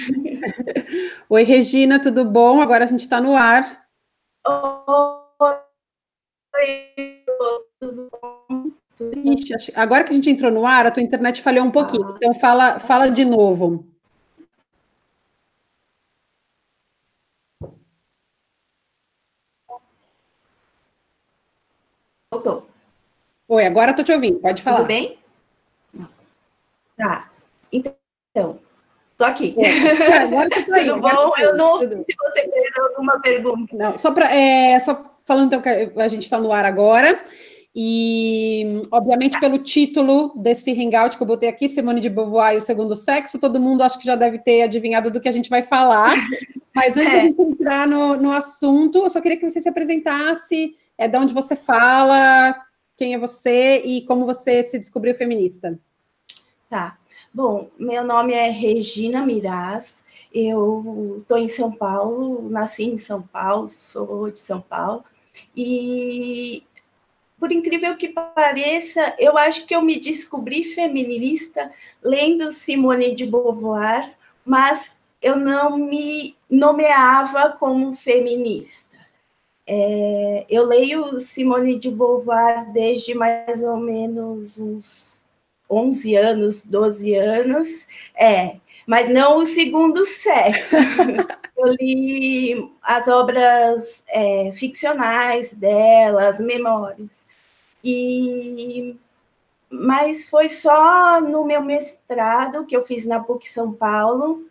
Oi, Regina, tudo bom? Agora a gente está no ar. Oi, tudo bom? Ixi, agora que a gente entrou no ar, a tua internet falhou um pouquinho. Ah. Então fala, fala de novo. Voltou. Oi, agora estou te ouvindo, pode falar. Tudo bem? Tá. Então, tô aqui. É, agora tudo aí, bom? Eu não tudo. se você perdeu alguma pergunta. Não, só para é, só falando então que a gente está no ar agora. E, obviamente, pelo título desse hangout que eu botei aqui, Simone de Beauvoir e o Segundo Sexo, todo mundo acho que já deve ter adivinhado do que a gente vai falar. Mas antes é. de a gente entrar no, no assunto, eu só queria que você se apresentasse, é, de onde você fala, quem é você e como você se descobriu feminista. Tá. Bom, meu nome é Regina Miraz, eu estou em São Paulo, nasci em São Paulo, sou de São Paulo, e por incrível que pareça, eu acho que eu me descobri feminista lendo Simone de Beauvoir, mas eu não me nomeava como feminista. É, eu leio Simone de Beauvoir desde mais ou menos uns 11 anos, 12 anos, é, mas não o segundo sexo. eu li as obras é, ficcionais dela, as memórias. E mas foi só no meu mestrado que eu fiz na PUC São Paulo.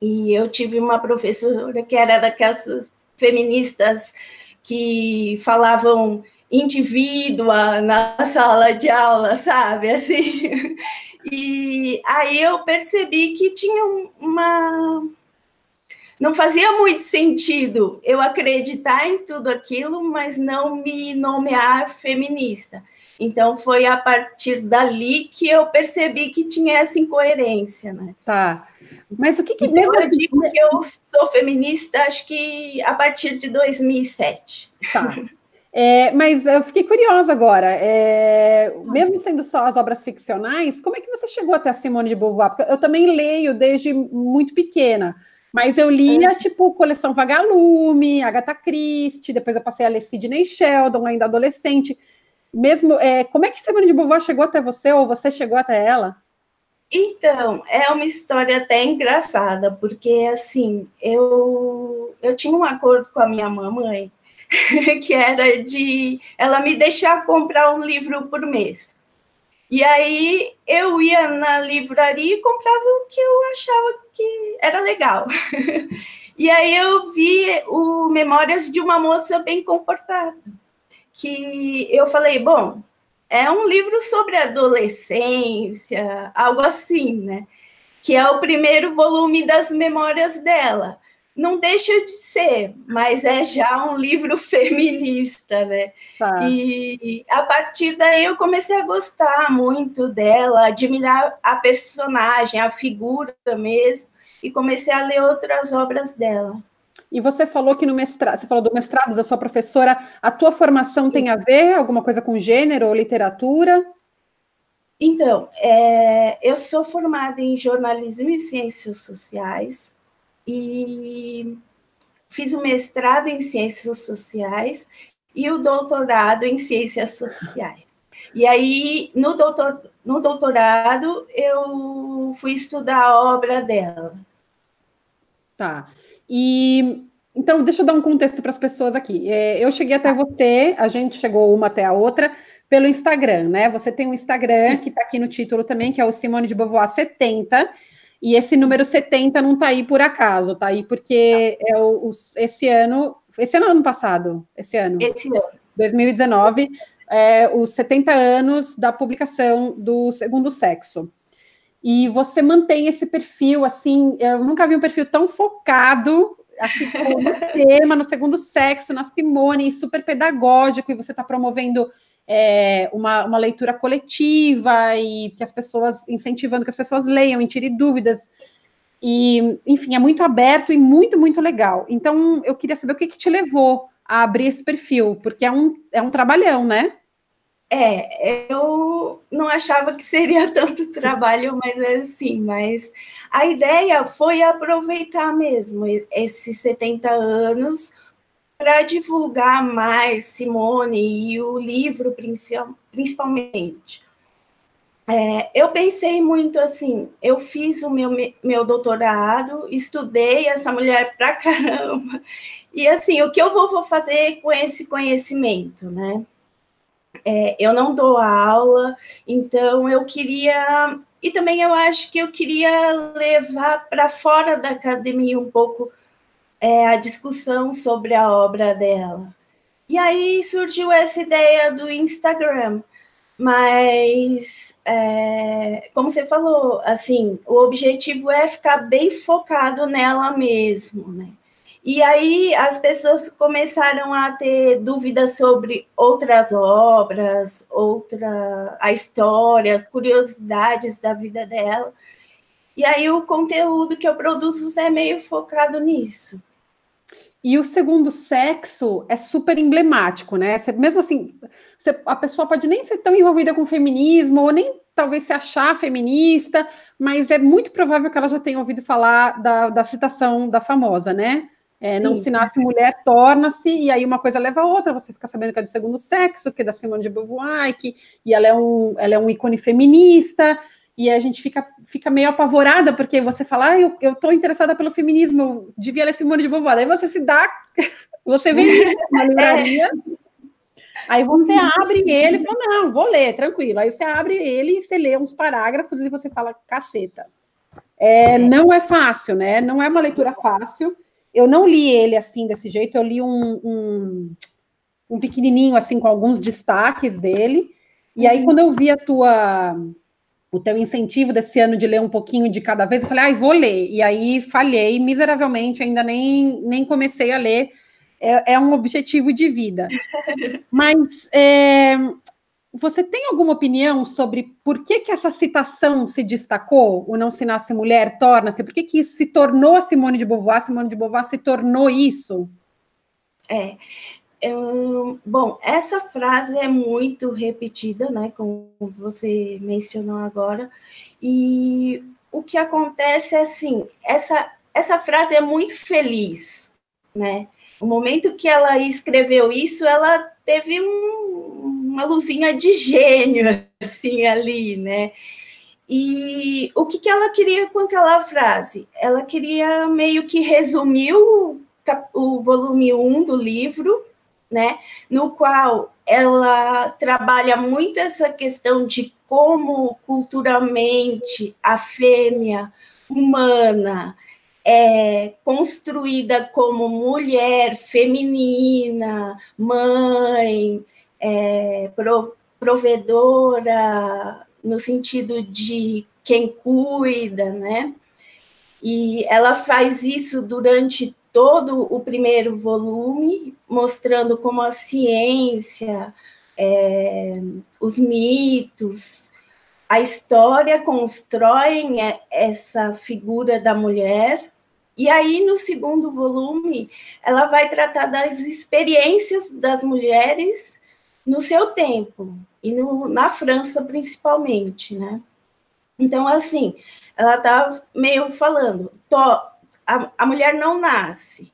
E eu tive uma professora que era daquelas feministas que falavam indivídua na sala de aula, sabe? Assim. E aí eu percebi que tinha uma não fazia muito sentido eu acreditar em tudo aquilo, mas não me nomear feminista. Então foi a partir dali que eu percebi que tinha essa incoerência, né? Tá. Mas o que que então, mesmo eu digo que eu sou feminista, acho que a partir de 2007. Tá. É, mas eu fiquei curiosa agora. É, mesmo sendo só as obras ficcionais, como é que você chegou até a Simone de Beauvoir? Porque eu também leio desde muito pequena. Mas eu lia, é. tipo, coleção Vagalume, Agatha Christie, depois eu passei a ler Sidney Sheldon, ainda adolescente. Mesmo, é, como é que Simone de Beauvoir chegou até você, ou você chegou até ela? Então, é uma história até engraçada, porque, assim, eu, eu tinha um acordo com a minha mamãe, que era de ela me deixar comprar um livro por mês. E aí eu ia na livraria e comprava o que eu achava que era legal. e aí eu vi o Memórias de uma Moça Bem Comportada, que eu falei, bom, é um livro sobre adolescência, algo assim, né? Que é o primeiro volume das memórias dela não deixa de ser, mas é já um livro feminista, né? Tá. E a partir daí eu comecei a gostar muito dela, admirar a personagem, a figura mesmo, e comecei a ler outras obras dela. E você falou que no mestrado, você falou do mestrado da sua professora, a tua formação tem a ver alguma coisa com gênero ou literatura? Então, é, eu sou formada em jornalismo e ciências sociais, e fiz o mestrado em ciências sociais e o doutorado em ciências sociais. E aí, no, doutor, no doutorado, eu fui estudar a obra dela. Tá. E então, deixa eu dar um contexto para as pessoas aqui. É, eu cheguei até você, a gente chegou uma até a outra pelo Instagram, né? Você tem um Instagram que está aqui no título também, que é o Simone de Beauvoir 70. E esse número 70 não está aí por acaso, está aí porque é o, o, esse ano, esse ano ano passado, esse ano, esse ano. 2019, é, os 70 anos da publicação do Segundo Sexo. E você mantém esse perfil, assim, eu nunca vi um perfil tão focado assim, no tema, no segundo sexo, na Simone, super pedagógico, e você está promovendo é, uma, uma leitura coletiva e que as pessoas, incentivando que as pessoas leiam e tirem dúvidas. E, enfim, é muito aberto e muito, muito legal. Então, eu queria saber o que, que te levou a abrir esse perfil, porque é um, é um trabalhão, né? É, eu não achava que seria tanto trabalho, mas é assim, mas a ideia foi aproveitar mesmo esses 70 anos para divulgar mais Simone e o livro principalmente. É, eu pensei muito assim, eu fiz o meu, meu doutorado, estudei essa mulher pra caramba, e assim, o que eu vou, vou fazer com esse conhecimento, né? É, eu não dou aula, então eu queria. E também eu acho que eu queria levar para fora da academia um pouco é, a discussão sobre a obra dela. E aí surgiu essa ideia do Instagram. Mas, é, como você falou, assim, o objetivo é ficar bem focado nela mesmo, né? E aí as pessoas começaram a ter dúvidas sobre outras obras, outra a história, as curiosidades da vida dela. E aí o conteúdo que eu produzo é meio focado nisso. E o segundo sexo é super emblemático, né? Você, mesmo assim, você, a pessoa pode nem ser tão envolvida com feminismo, ou nem talvez se achar feminista, mas é muito provável que ela já tenha ouvido falar da, da citação da famosa, né? É, não se nasce mulher, torna-se, e aí uma coisa leva a outra, você fica sabendo que é do segundo sexo, que é da Simone de Beauvoir, que, e ela é, um, ela é um ícone feminista, e a gente fica, fica meio apavorada, porque você fala, ah, eu, eu tô interessada pelo feminismo, eu devia ler Simone de Beauvoir, aí você se dá, você vê isso na livraria, aí você abre ele e fala, não, vou ler, tranquilo, aí você abre ele e você lê uns parágrafos e você fala, caceta. É, não é fácil, né? Não é uma leitura fácil, eu não li ele assim, desse jeito, eu li um, um, um pequenininho, assim, com alguns destaques dele. E aí, uhum. quando eu vi a tua, o teu incentivo desse ano de ler um pouquinho de cada vez, eu falei, ai, ah, vou ler. E aí, falhei miseravelmente, ainda nem, nem comecei a ler. É, é um objetivo de vida. Mas é, você tem alguma opinião sobre por que, que essa citação se destacou, o não se nasce mulher, torna-se? Por que, que isso se tornou a Simone de Beauvoir? Simone de Beauvoir se tornou isso? É, bom, essa frase é muito repetida, né, como você mencionou agora, e o que acontece é assim, essa, essa frase é muito feliz, né? O momento que ela escreveu isso, ela teve um, uma luzinha de gênio, assim, ali, né? E o que, que ela queria com aquela frase? Ela queria meio que resumir o, o volume 1 do livro, né? No qual ela trabalha muito essa questão de como culturalmente a fêmea humana é construída como mulher feminina, mãe, é, provedora, no sentido de quem cuida, né? E ela faz isso durante todo o primeiro volume, mostrando como a ciência, é, os mitos, a história constroem essa figura da mulher. E aí, no segundo volume, ela vai tratar das experiências das mulheres no seu tempo, e no, na França principalmente, né? Então, assim, ela tá meio falando, a, a mulher não nasce,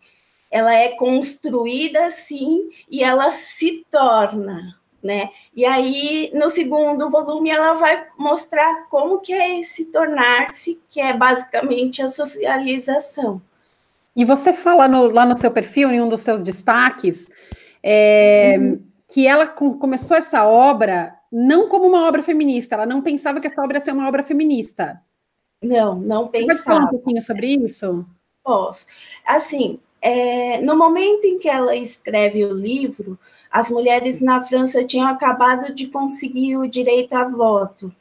ela é construída assim e ela se torna, né? E aí, no segundo volume, ela vai mostrar como que é esse tornar-se, que é basicamente a socialização. E você fala no, lá no seu perfil, em um dos seus destaques, é, uhum que ela começou essa obra não como uma obra feminista, ela não pensava que essa obra ia ser uma obra feminista. Não, não pensava. Pode falar um pouquinho sobre isso? Posso. Assim, é, no momento em que ela escreve o livro, as mulheres na França tinham acabado de conseguir o direito a voto.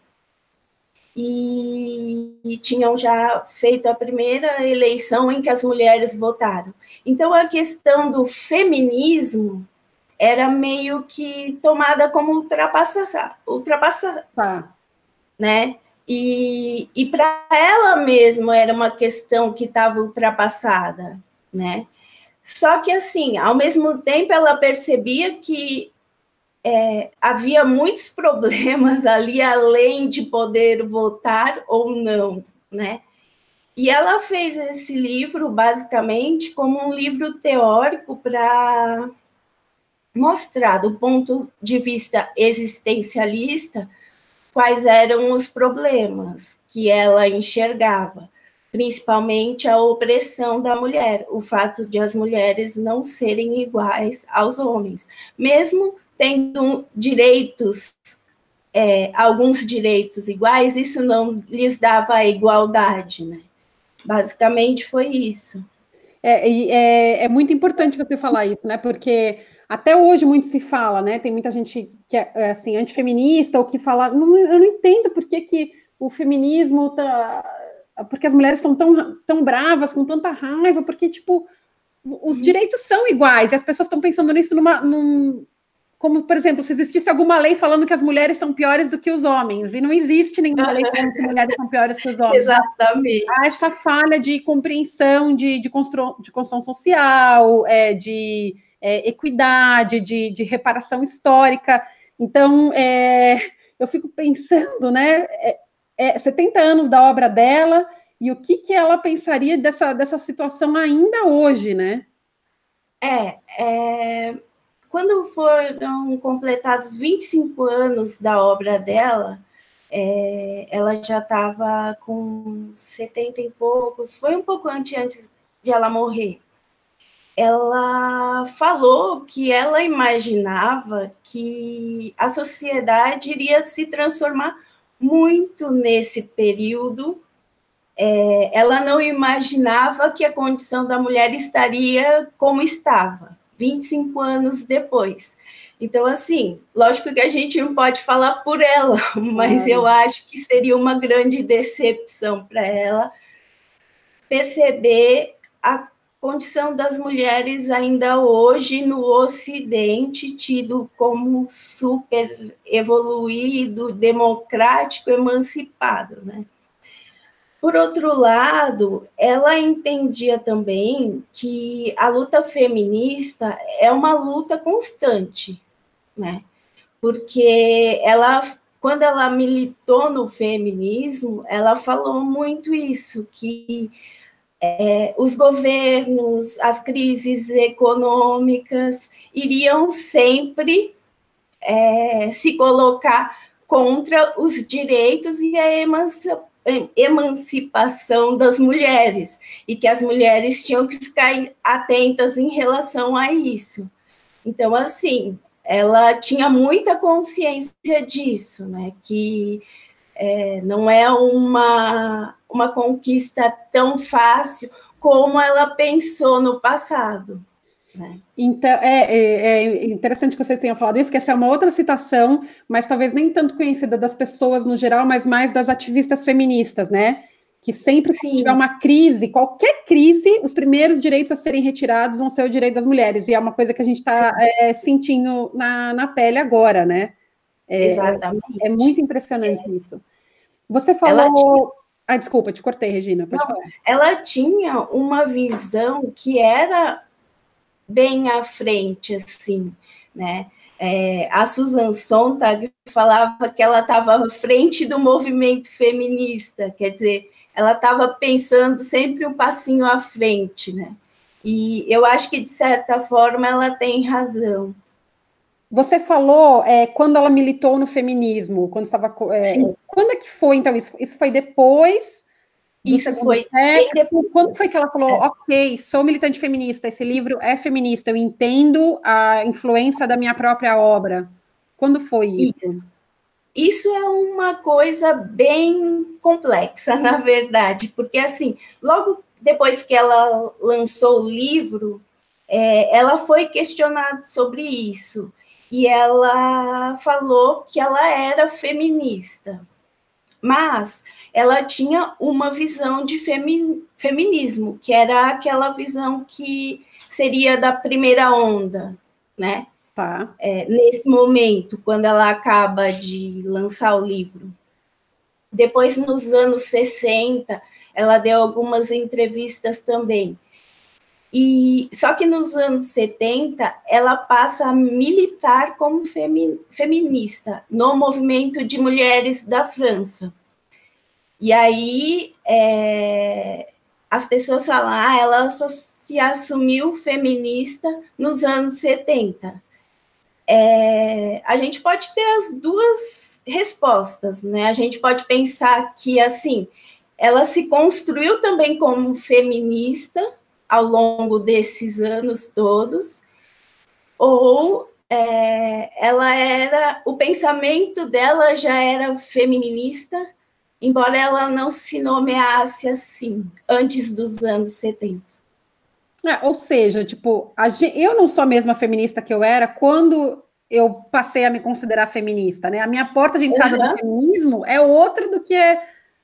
E, e, tinham já feito a primeira eleição em que as mulheres votaram. Então, a questão do feminismo era meio que tomada como ultrapassar, ultrapassar, tá. né? E, e para ela mesma era uma questão que estava ultrapassada, né? Só que assim, ao mesmo tempo ela percebia que é, havia muitos problemas ali, além de poder votar ou não, né? E ela fez esse livro, basicamente, como um livro teórico para mostrar, do ponto de vista existencialista, quais eram os problemas que ela enxergava, principalmente a opressão da mulher, o fato de as mulheres não serem iguais aos homens, mesmo tendo direitos, é, alguns direitos iguais, isso não lhes dava a igualdade, né? Basicamente foi isso. É, é, é muito importante você falar isso, né? Porque até hoje muito se fala, né? Tem muita gente que é, é assim, antifeminista ou que fala, não, eu não entendo por que, que o feminismo tá. Porque as mulheres estão tão, tão bravas, com tanta raiva, porque, tipo, os uhum. direitos são iguais, e as pessoas estão pensando nisso numa, num, como, por exemplo, se existisse alguma lei falando que as mulheres são piores do que os homens, e não existe nenhuma lei falando que mulheres são piores que os homens. Exatamente. Há essa falha de compreensão de, de, constru, de construção social, é, de é, equidade, de, de, reparação histórica. Então, é, eu fico pensando, né, é, 70 é, anos da obra dela, e o que, que ela pensaria dessa, dessa situação ainda hoje, né? É, é quando foram completados 25 anos da obra dela, é, ela já estava com 70 e poucos, foi um pouco antes, antes de ela morrer. Ela falou que ela imaginava que a sociedade iria se transformar muito nesse período. É, ela não imaginava que a condição da mulher estaria como estava 25 anos depois. Então, assim, lógico que a gente não pode falar por ela, mas é. eu acho que seria uma grande decepção para ela perceber a condição das mulheres ainda hoje no Ocidente, tido como super evoluído, democrático, emancipado, né? Por outro lado, ela entendia também que a luta feminista é uma luta constante, né? Porque ela, quando ela militou no feminismo, ela falou muito isso, que é, os governos, as crises econômicas iriam sempre é, se colocar contra os direitos e a emancipação das mulheres e que as mulheres tinham que ficar atentas em relação a isso. Então, assim, ela tinha muita consciência disso, né? Que é, não é uma, uma conquista tão fácil como ela pensou no passado. Né? Então, é, é, é, interessante que você tenha falado isso, que essa é uma outra citação, mas talvez nem tanto conhecida das pessoas no geral, mas mais das ativistas feministas, né? Que sempre que tiver uma crise, qualquer crise, os primeiros direitos a serem retirados vão ser o direito das mulheres, e é uma coisa que a gente está é, sentindo na, na pele agora, né? É, Exatamente. É muito impressionante é. isso. Você falou. Ah, desculpa, te cortei, Regina. Pode Não, falar. Ela tinha uma visão que era bem à frente, assim, né? É, a Susan Sontag falava que ela estava à frente do movimento feminista, quer dizer, ela estava pensando sempre um passinho à frente, né? E eu acho que, de certa forma, ela tem razão. Você falou é, quando ela militou no feminismo, quando estava. É, quando é que foi, então? Isso, isso foi depois isso foi. Sexo. Quando foi que ela falou, é. ok, sou militante feminista, esse livro é feminista, eu entendo a influência da minha própria obra? Quando foi isso? Isso, isso é uma coisa bem complexa, na verdade, porque assim, logo depois que ela lançou o livro, é, ela foi questionada sobre isso. E ela falou que ela era feminista. Mas ela tinha uma visão de femi feminismo, que era aquela visão que seria da primeira onda, né? Tá. É, nesse momento, quando ela acaba de lançar o livro. Depois, nos anos 60, ela deu algumas entrevistas também. E só que nos anos 70 ela passa a militar como femi, feminista no movimento de mulheres da França. E aí é, as pessoas falam, ah, ela só se assumiu feminista nos anos 70. É, a gente pode ter as duas respostas, né? A gente pode pensar que assim ela se construiu também como feminista ao longo desses anos todos, ou é, ela era, o pensamento dela já era feminista, embora ela não se nomeasse assim, antes dos anos 70. É, ou seja, tipo, a, eu não sou a mesma feminista que eu era quando eu passei a me considerar feminista, né? A minha porta de entrada uhum. do feminismo é outra do que é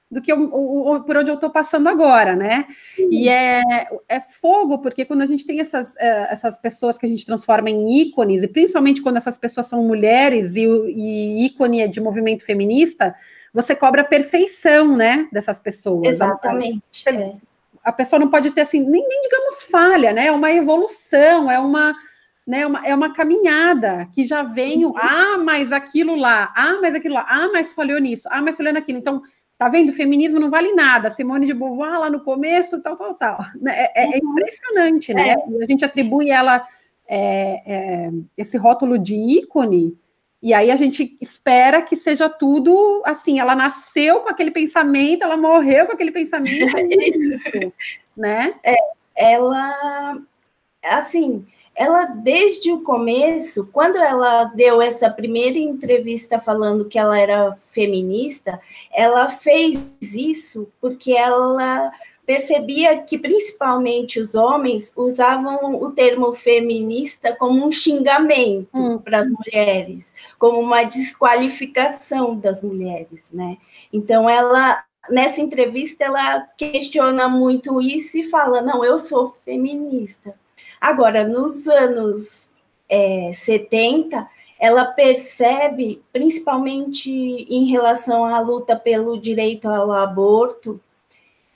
do que eu, o, por onde eu estou passando agora, né? Sim. E é, é fogo, porque quando a gente tem essas, é, essas pessoas que a gente transforma em ícones, e principalmente quando essas pessoas são mulheres e, e ícone é de movimento feminista, você cobra a perfeição, né, dessas pessoas. Exatamente. É. A pessoa não pode ter, assim, nem, nem digamos falha, né? É uma evolução, é uma né, uma, é uma caminhada que já vem, ah, mas aquilo lá, ah, mas aquilo lá, ah, mas falhou nisso, ah, mas falhou naquilo. Então, Tá vendo? O feminismo não vale nada. Simone de Beauvoir lá no começo, tal, tal, tal. Né? É, é, é uhum. impressionante, né? É. A gente atribui ela é, é, esse rótulo de ícone, e aí a gente espera que seja tudo assim. Ela nasceu com aquele pensamento, ela morreu com aquele pensamento, isso, né? É, ela, assim, ela desde o começo, quando ela deu essa primeira entrevista falando que ela era feminista, ela fez isso porque ela percebia que principalmente os homens usavam o termo feminista como um xingamento hum. para as mulheres, como uma desqualificação das mulheres, né? Então ela nessa entrevista ela questiona muito isso e fala: "Não, eu sou feminista". Agora, nos anos é, 70, ela percebe, principalmente em relação à luta pelo direito ao aborto,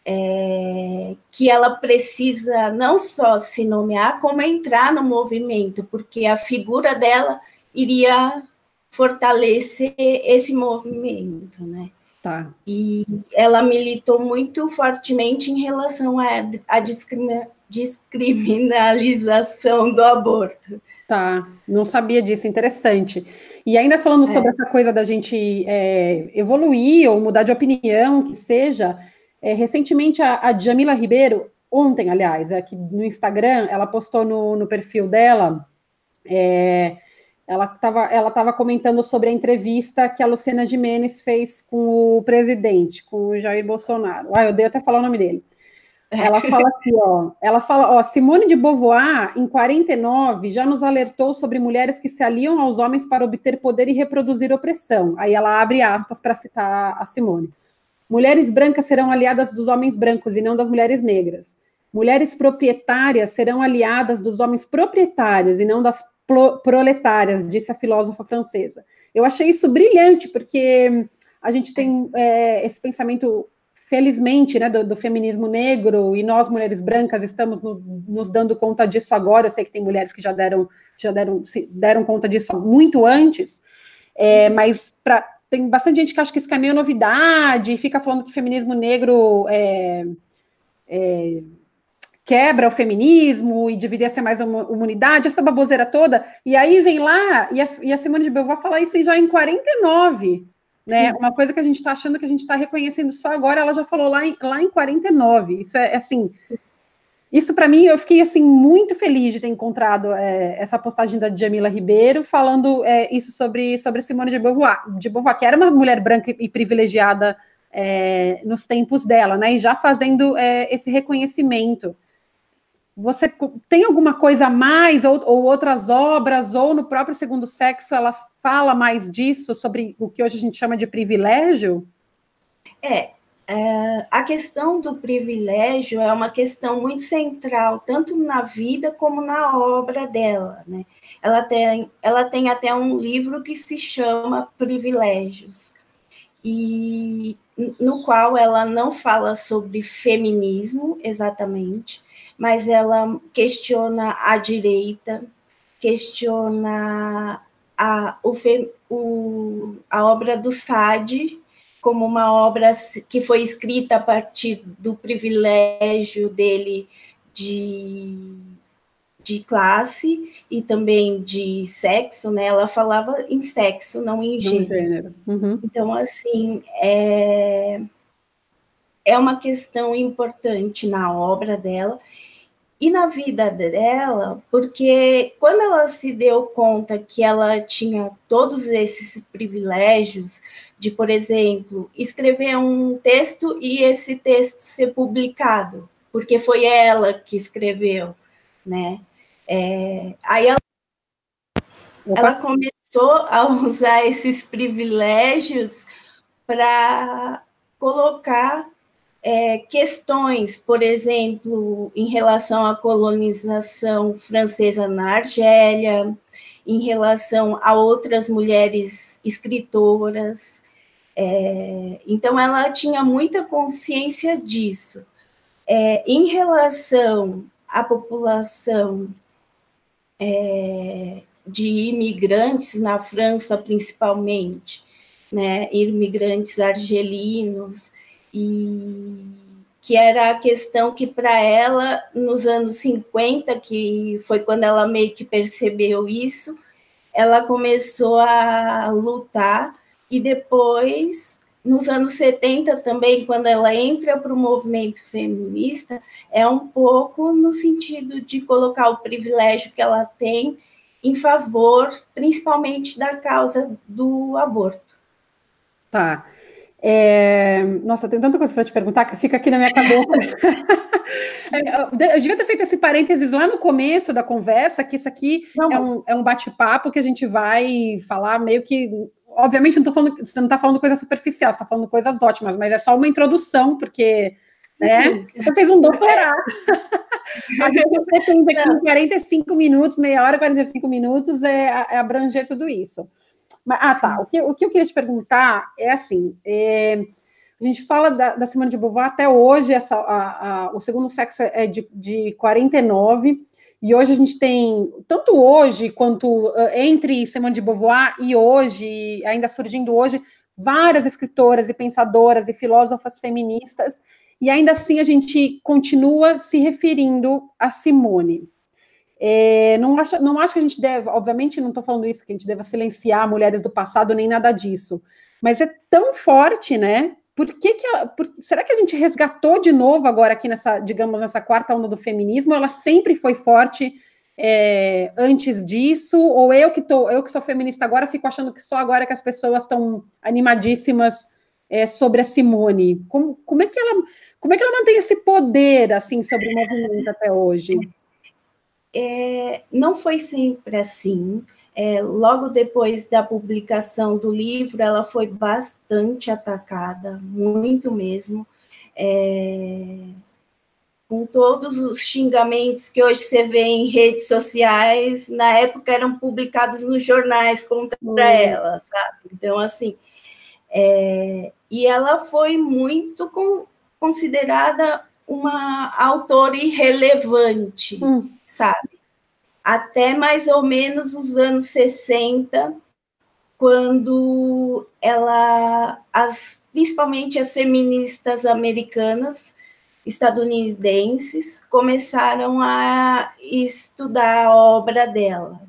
é, que ela precisa não só se nomear, como entrar no movimento, porque a figura dela iria fortalecer esse movimento, né? Tá. E ela militou muito fortemente em relação à, à discriminação descriminalização do aborto. Tá, não sabia disso, interessante. E ainda falando é. sobre essa coisa da gente é, evoluir ou mudar de opinião, que seja, é, recentemente a, a Jamila Ribeiro, ontem, aliás, aqui no Instagram, ela postou no, no perfil dela, é, ela estava ela tava comentando sobre a entrevista que a Luciana Gimenez fez com o presidente, com o Jair Bolsonaro. Ah, eu dei até falar o nome dele. Ela fala aqui, ó. Ela fala, ó, Simone de Beauvoir, em 49, já nos alertou sobre mulheres que se aliam aos homens para obter poder e reproduzir opressão. Aí ela abre aspas para citar a Simone. Mulheres brancas serão aliadas dos homens brancos e não das mulheres negras. Mulheres proprietárias serão aliadas dos homens proprietários e não das proletárias, disse a filósofa francesa. Eu achei isso brilhante, porque a gente tem é, esse pensamento felizmente, né, do, do, feminismo negro, e nós, mulheres brancas, estamos no, nos dando conta disso agora. Eu sei que tem mulheres que já deram, já deram, deram conta disso muito antes, é, mas tem bastante gente que acha que isso é meio novidade, e fica falando que feminismo negro é, é, quebra o feminismo e deveria ser mais uma humanidade, essa baboseira toda, e aí vem lá, e a, e a Simone de Beauvoir falar isso já em 49, né? Uma coisa que a gente está achando que a gente está reconhecendo só agora, ela já falou lá em, lá em 49. Isso é assim. Isso para mim, eu fiquei assim muito feliz de ter encontrado é, essa postagem da Jamila Ribeiro falando é, isso sobre, sobre Simone de Beauvoir, de Beauvoir, que era uma mulher branca e privilegiada é, nos tempos dela, né? E já fazendo é, esse reconhecimento. Você tem alguma coisa a mais, ou, ou outras obras, ou no próprio Segundo Sexo, ela fala mais disso, sobre o que hoje a gente chama de privilégio? É, é, a questão do privilégio é uma questão muito central, tanto na vida como na obra dela. Né? Ela, tem, ela tem até um livro que se chama Privilégios. E no qual ela não fala sobre feminismo exatamente, mas ela questiona a direita, questiona a, o, o, a obra do Sade como uma obra que foi escrita a partir do privilégio dele de, de classe e também de sexo, né? Ela falava em sexo, não em gênero. Uhum. Então, assim, é, é uma questão importante na obra dela e na vida dela, porque quando ela se deu conta que ela tinha todos esses privilégios de, por exemplo, escrever um texto e esse texto ser publicado, porque foi ela que escreveu, né? É, aí ela, ela começou a usar esses privilégios para colocar é, questões, por exemplo, em relação à colonização francesa na Argélia, em relação a outras mulheres escritoras. É, então, ela tinha muita consciência disso. É, em relação à população é, de imigrantes na França, principalmente, né, imigrantes argelinos, e que era a questão que para ela nos anos 50, que foi quando ela meio que percebeu isso, ela começou a lutar e depois nos anos 70 também, quando ela entra para o movimento feminista, é um pouco no sentido de colocar o privilégio que ela tem em favor, principalmente da causa do aborto. Tá. É... Nossa, eu tenho tanta coisa para te perguntar que fica aqui na minha cabeça. É, eu devia ter feito esse parênteses lá no começo da conversa, que isso aqui não, é um, é um bate-papo que a gente vai falar meio que. Obviamente, não tô falando, você não está falando coisa superficial, você está falando coisas ótimas, mas é só uma introdução, porque né? Você fez um doutorado. a gente pretende aqui em 45 minutos, meia hora, 45 minutos, é, é abranger tudo isso. Mas, ah, tá. O que, o que eu queria te perguntar é assim: é, a gente fala da, da Simone de Beauvoir até hoje, essa, a, a, o segundo sexo é de, de 49, e hoje a gente tem, tanto hoje quanto entre Simone de Beauvoir e hoje, ainda surgindo hoje, várias escritoras e pensadoras e filósofas feministas, e ainda assim a gente continua se referindo a Simone. É, não, acho, não acho que a gente deve, obviamente, não estou falando isso, que a gente deva silenciar mulheres do passado, nem nada disso, mas é tão forte, né? Por que, que por, será que a gente resgatou de novo agora aqui nessa, digamos, nessa quarta onda do feminismo? Ela sempre foi forte é, antes disso? Ou eu que tô, eu que sou feminista agora, fico achando que só agora que as pessoas estão animadíssimas é, sobre a Simone? Como, como, é que ela, como é que ela mantém esse poder assim sobre o movimento até hoje? É, não foi sempre assim. É, logo depois da publicação do livro, ela foi bastante atacada, muito mesmo, é, com todos os xingamentos que hoje você vê em redes sociais, na época eram publicados nos jornais contra ela, sabe? Então, assim, é, e ela foi muito com, considerada uma autora irrelevante. Hum sabe? Até mais ou menos os anos 60, quando ela, as, principalmente as feministas americanas, estadunidenses, começaram a estudar a obra dela.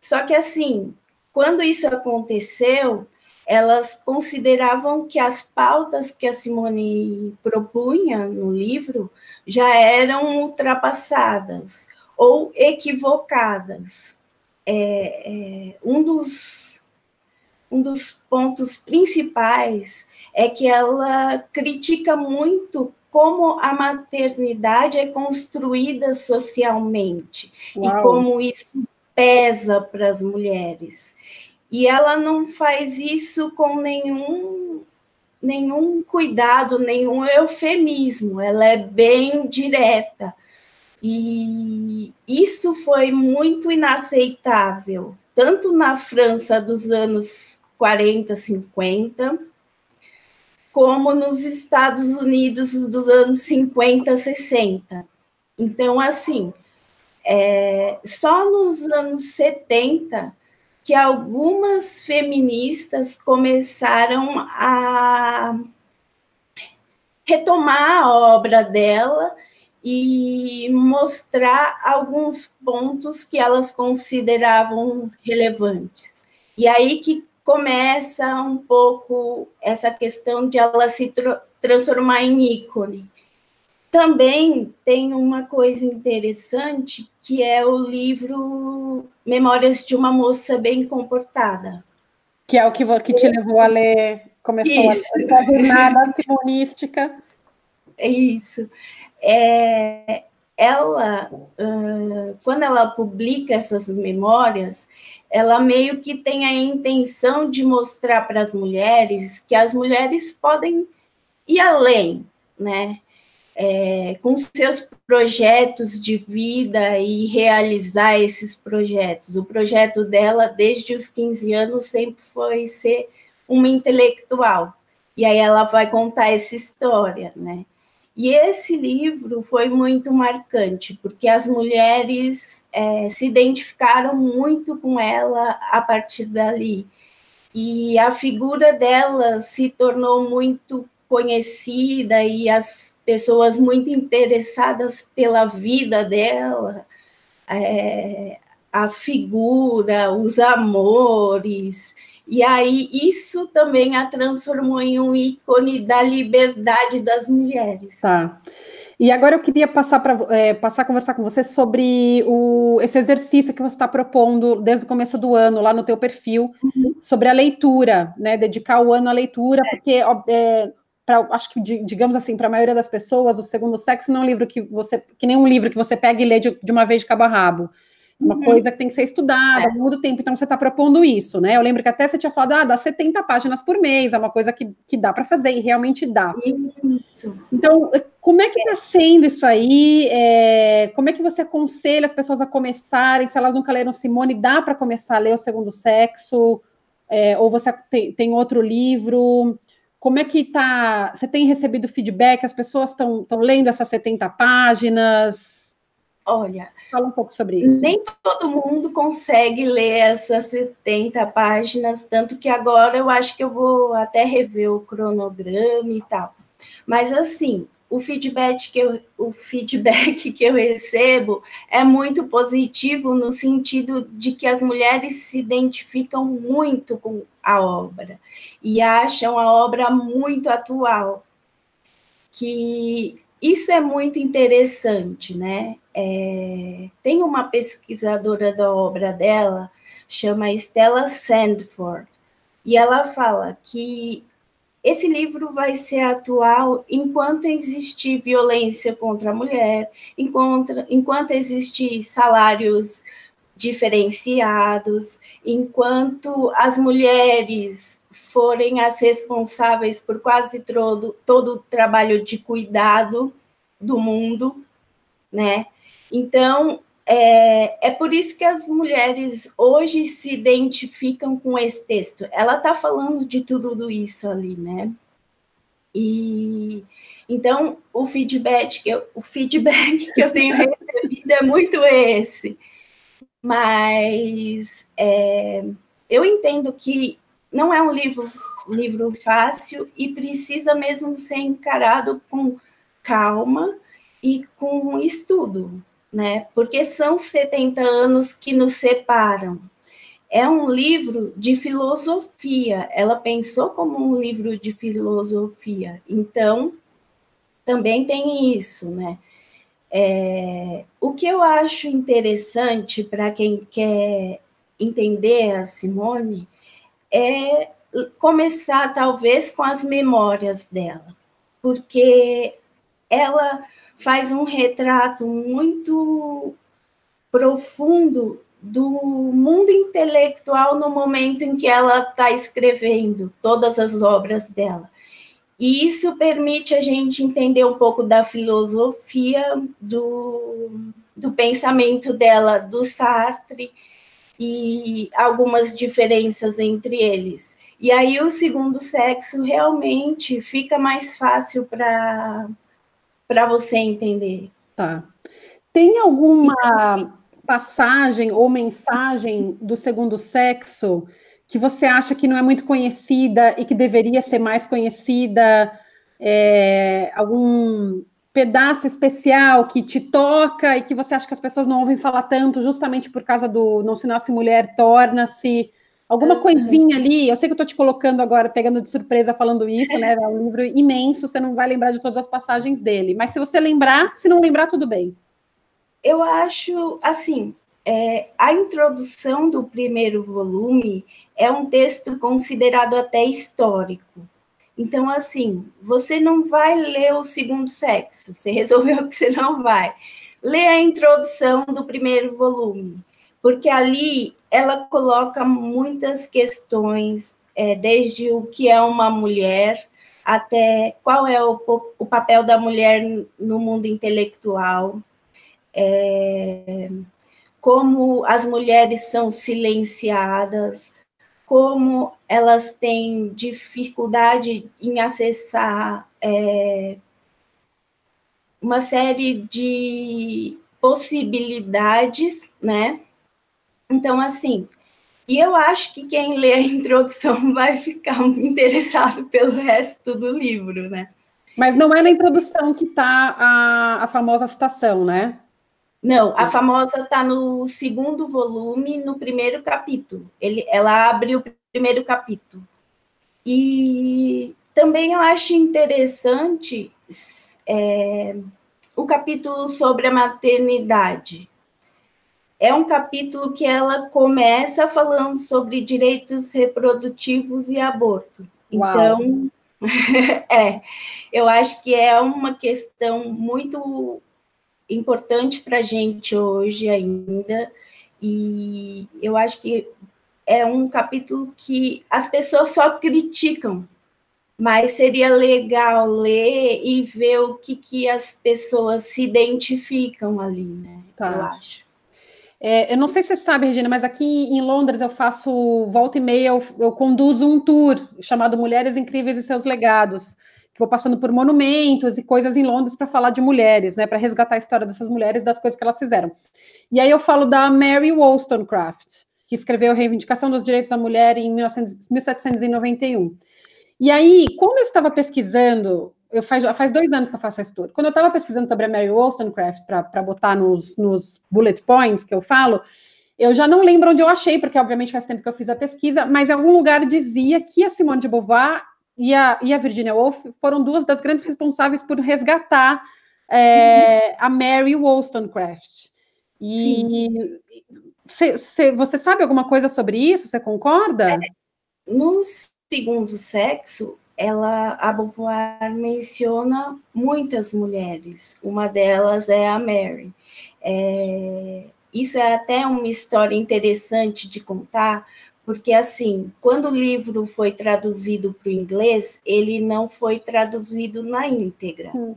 Só que, assim, quando isso aconteceu, elas consideravam que as pautas que a Simone propunha no livro já eram ultrapassadas ou equivocadas. É, é, um, dos, um dos pontos principais é que ela critica muito como a maternidade é construída socialmente Uau. e como isso pesa para as mulheres. E ela não faz isso com nenhum nenhum cuidado, nenhum eufemismo, ela é bem direta. E isso foi muito inaceitável, tanto na França dos anos 40, 50, como nos Estados Unidos dos anos 50, 60. Então, assim, é, só nos anos 70 que algumas feministas começaram a retomar a obra dela e mostrar alguns pontos que elas consideravam relevantes. E aí que começa um pouco essa questão de ela se transformar em ícone. Também tem uma coisa interessante, que é o livro Memórias de uma Moça Bem Comportada. Que é o que, que te levou a ler, começou Isso. a jornada simonística. Isso. É, ela, quando ela publica essas memórias, ela meio que tem a intenção de mostrar para as mulheres que as mulheres podem ir além, né? é, com seus projetos de vida e realizar esses projetos. O projeto dela, desde os 15 anos, sempre foi ser uma intelectual. E aí ela vai contar essa história, né? E esse livro foi muito marcante, porque as mulheres é, se identificaram muito com ela a partir dali. E a figura dela se tornou muito conhecida e as pessoas muito interessadas pela vida dela, é, a figura, os amores. E aí isso também a transformou em um ícone da liberdade das mulheres. Tá. E agora eu queria passar para é, passar a conversar com você sobre o, esse exercício que você está propondo desde o começo do ano lá no teu perfil uhum. sobre a leitura, né? Dedicar o ano à leitura, é. porque é, para acho que digamos assim para a maioria das pessoas o segundo sexo não é um livro que você que nem um livro que você pega e lê de, de uma vez de cabo a rabo uma uhum. coisa que tem que ser estudada é. ao longo do tempo então você está propondo isso né eu lembro que até você tinha falado ah dá 70 páginas por mês é uma coisa que, que dá para fazer e realmente dá isso. então como é que está sendo isso aí é, como é que você aconselha as pessoas a começarem se elas nunca leram Simone dá para começar a ler o segundo sexo é, ou você tem, tem outro livro como é que tá? Você tem recebido feedback? As pessoas estão lendo essas 70 páginas? Olha, fala um pouco sobre isso. Nem todo mundo consegue ler essas 70 páginas, tanto que agora eu acho que eu vou até rever o cronograma e tal. Mas assim, o feedback que eu, o feedback que eu recebo é muito positivo no sentido de que as mulheres se identificam muito com a obra e acham a obra muito atual. Que isso é muito interessante, né? É, tem uma pesquisadora da obra dela, chama Stella Sandford, e ela fala que esse livro vai ser atual enquanto existir violência contra a mulher, enquanto, enquanto existir salários diferenciados, enquanto as mulheres forem as responsáveis por quase todo, todo o trabalho de cuidado do mundo, né? Então, é, é por isso que as mulheres hoje se identificam com esse texto. Ela está falando de tudo isso ali, né? E então o feedback que eu, o feedback que eu tenho recebido é muito esse. Mas é, eu entendo que não é um livro, livro fácil e precisa mesmo ser encarado com calma e com estudo, né? Porque são 70 anos que nos separam. É um livro de filosofia. Ela pensou como um livro de filosofia. Então, também tem isso, né? É, o que eu acho interessante para quem quer entender a Simone é começar, talvez, com as memórias dela, porque ela faz um retrato muito profundo do mundo intelectual no momento em que ela está escrevendo todas as obras dela. E isso permite a gente entender um pouco da filosofia, do, do pensamento dela, do Sartre, e algumas diferenças entre eles. E aí o segundo sexo realmente fica mais fácil para você entender. Tá. Tem alguma passagem ou mensagem do segundo sexo que você acha que não é muito conhecida e que deveria ser mais conhecida? É, algum pedaço especial que te toca e que você acha que as pessoas não ouvem falar tanto, justamente por causa do Não Se Nasce Mulher, torna-se. Alguma coisinha ali, eu sei que eu estou te colocando agora, pegando de surpresa falando isso, né? É um livro imenso, você não vai lembrar de todas as passagens dele. Mas se você lembrar, se não lembrar, tudo bem. Eu acho, assim, é, a introdução do primeiro volume é um texto considerado até histórico. Então, assim, você não vai ler o segundo sexo, você resolveu que você não vai. Lê a introdução do primeiro volume, porque ali ela coloca muitas questões, é, desde o que é uma mulher até qual é o, o papel da mulher no mundo intelectual, é, como as mulheres são silenciadas, como elas têm dificuldade em acessar é, uma série de possibilidades, né? Então, assim, e eu acho que quem lê a introdução vai ficar interessado pelo resto do livro, né? Mas não é na introdução que está a, a famosa citação, né? Não, a famosa está no segundo volume, no primeiro capítulo. Ele, ela abre o primeiro capítulo. E também eu acho interessante é, o capítulo sobre a maternidade. É um capítulo que ela começa falando sobre direitos reprodutivos e aborto. Uau. Então, é, eu acho que é uma questão muito importante para a gente hoje ainda, e eu acho que é um capítulo que as pessoas só criticam, mas seria legal ler e ver o que, que as pessoas se identificam ali, né? Tá. Eu acho. É, eu não sei se você sabe, Regina, mas aqui em Londres eu faço volta e meia, eu, eu conduzo um tour chamado Mulheres Incríveis e Seus Legados vou passando por monumentos e coisas em Londres para falar de mulheres, né, para resgatar a história dessas mulheres, das coisas que elas fizeram. E aí eu falo da Mary Wollstonecraft, que escreveu Reivindicação dos Direitos da Mulher em 1900, 1791. E aí, quando eu estava pesquisando, eu faz, faz dois anos que eu faço esse tour, quando eu estava pesquisando sobre a Mary Wollstonecraft para botar nos, nos bullet points que eu falo, eu já não lembro onde eu achei, porque obviamente faz tempo que eu fiz a pesquisa, mas em algum lugar dizia que a Simone de Beauvoir e a, e a Virginia Woolf foram duas das grandes responsáveis por resgatar é, uhum. a Mary Wollstonecraft. E cê, cê, você sabe alguma coisa sobre isso? Você concorda? É, no segundo sexo, ela, a Beauvoir menciona muitas mulheres. Uma delas é a Mary. É, isso é até uma história interessante de contar, porque assim, quando o livro foi traduzido para o inglês, ele não foi traduzido na íntegra. Hum.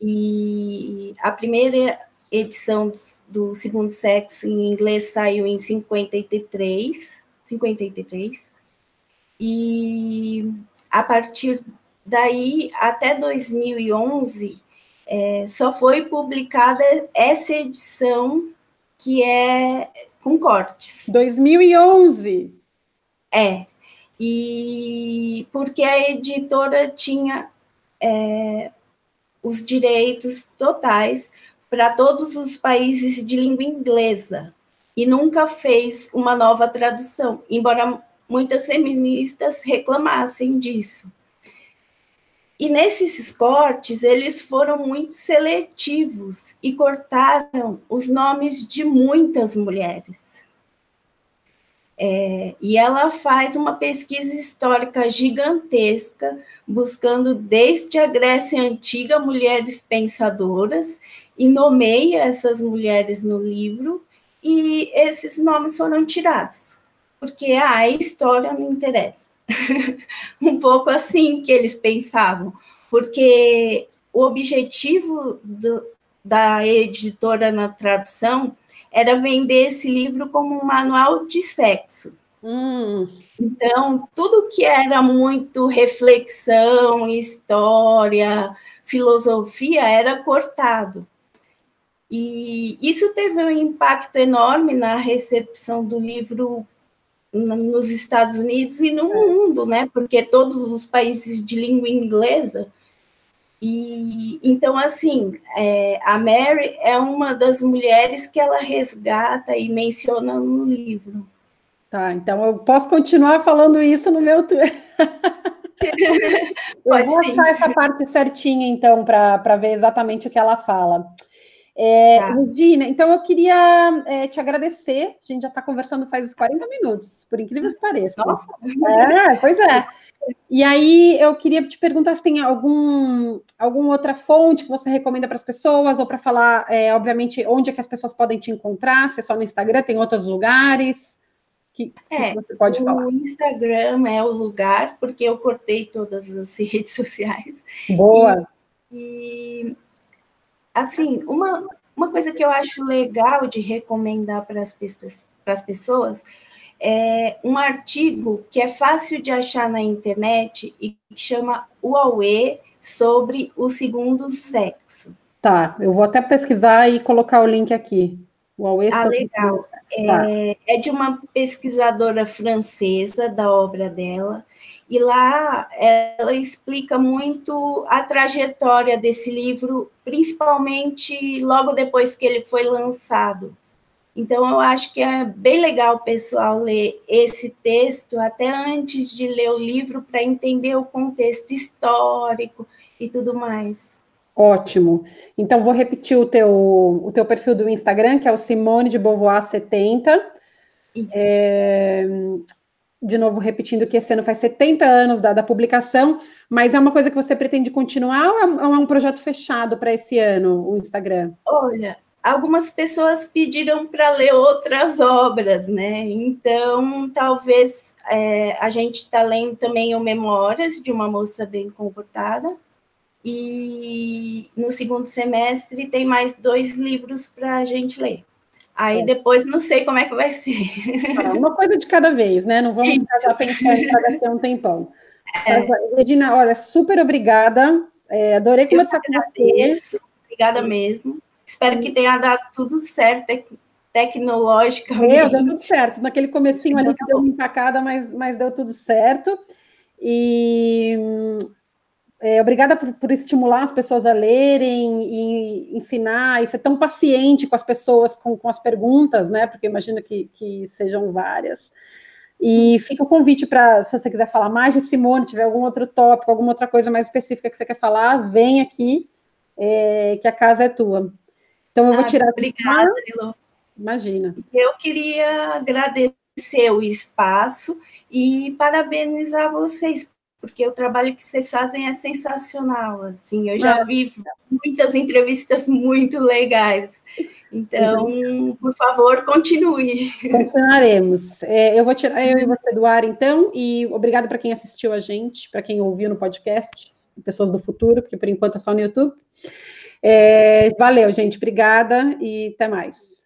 E a primeira edição do, do, Segundo Sexo em inglês saiu em 53, 53, e a partir daí, até 2011, é, só foi publicada essa edição que é com cortes. 2011. É. E porque a editora tinha é, os direitos totais para todos os países de língua inglesa e nunca fez uma nova tradução, embora muitas feministas reclamassem disso. E nesses cortes, eles foram muito seletivos e cortaram os nomes de muitas mulheres. É, e ela faz uma pesquisa histórica gigantesca, buscando desde a Grécia Antiga mulheres pensadoras, e nomeia essas mulheres no livro, e esses nomes foram tirados, porque a história não interessa. um pouco assim que eles pensavam, porque o objetivo do, da editora na tradução era vender esse livro como um manual de sexo. Hum. Então, tudo que era muito reflexão, história, filosofia era cortado. E isso teve um impacto enorme na recepção do livro nos Estados Unidos e no mundo, né? Porque todos os países de língua inglesa. E então, assim, é, a Mary é uma das mulheres que ela resgata e menciona no livro. Tá, então eu posso continuar falando isso no meu Twitter. eu vou achar essa parte certinha, então, para ver exatamente o que ela fala. É, tá. Regina, então eu queria é, te agradecer. A gente já está conversando faz 40 minutos, por incrível que pareça. Nossa! É, pois é. E aí eu queria te perguntar se tem algum alguma outra fonte que você recomenda para as pessoas, ou para falar, é, obviamente, onde é que as pessoas podem te encontrar, se é só no Instagram, tem outros lugares. Que, é, que você pode o falar? O Instagram é o lugar, porque eu cortei todas as redes sociais. Boa! e, e Assim, uma, uma coisa que eu acho legal de recomendar para as pessoas, pessoas é um artigo que é fácil de achar na internet e que chama UAUE sobre o segundo sexo. Tá, eu vou até pesquisar e colocar o link aqui. UAUE ah, sobre... legal. Tá. É, é de uma pesquisadora francesa da obra dela, e lá ela explica muito a trajetória desse livro, principalmente logo depois que ele foi lançado. Então, eu acho que é bem legal o pessoal ler esse texto até antes de ler o livro, para entender o contexto histórico e tudo mais. Ótimo. Então, vou repetir o teu, o teu perfil do Instagram, que é o Simone de Beauvoir 70. Isso. É, de novo repetindo que esse ano faz 70 anos da, da publicação, mas é uma coisa que você pretende continuar ou é, ou é um projeto fechado para esse ano, o Instagram? Olha, algumas pessoas pediram para ler outras obras, né? Então, talvez é, a gente está lendo também o Memórias de uma moça bem comportada. E no segundo semestre tem mais dois livros para a gente ler. Aí é. depois não sei como é que vai ser. Ah, uma coisa de cada vez, né? Não vamos ficar pensando daqui a um tempão. É. Mas, Regina, olha, super obrigada. É, adorei conversar com você. Obrigada mesmo. Espero que tenha dado tudo certo tec tecnologicamente. Deu, deu tudo certo. Naquele comecinho ali que deu uma empacada, mas, mas deu tudo certo. E é, obrigada por, por, estimular as pessoas a lerem e ensinar, e ser tão paciente com as pessoas, com, com as perguntas, né? Porque imagino que, que sejam várias. E fica o convite para, se você quiser falar mais de Simone, tiver algum outro tópico, alguma outra coisa mais específica que você quer falar, vem aqui, é, que a casa é tua. Então eu vou ah, tirar. Obrigada, Elô. Imagina. Eu queria agradecer o espaço e parabenizar vocês porque o trabalho que vocês fazem é sensacional. Assim, eu já vi muitas entrevistas muito legais. Então, por favor, continue. Continuaremos. É, eu vou tirar eu e você do ar, então, e obrigado para quem assistiu a gente, para quem ouviu no podcast, Pessoas do Futuro, porque por enquanto é só no YouTube. É, valeu, gente. Obrigada e até mais.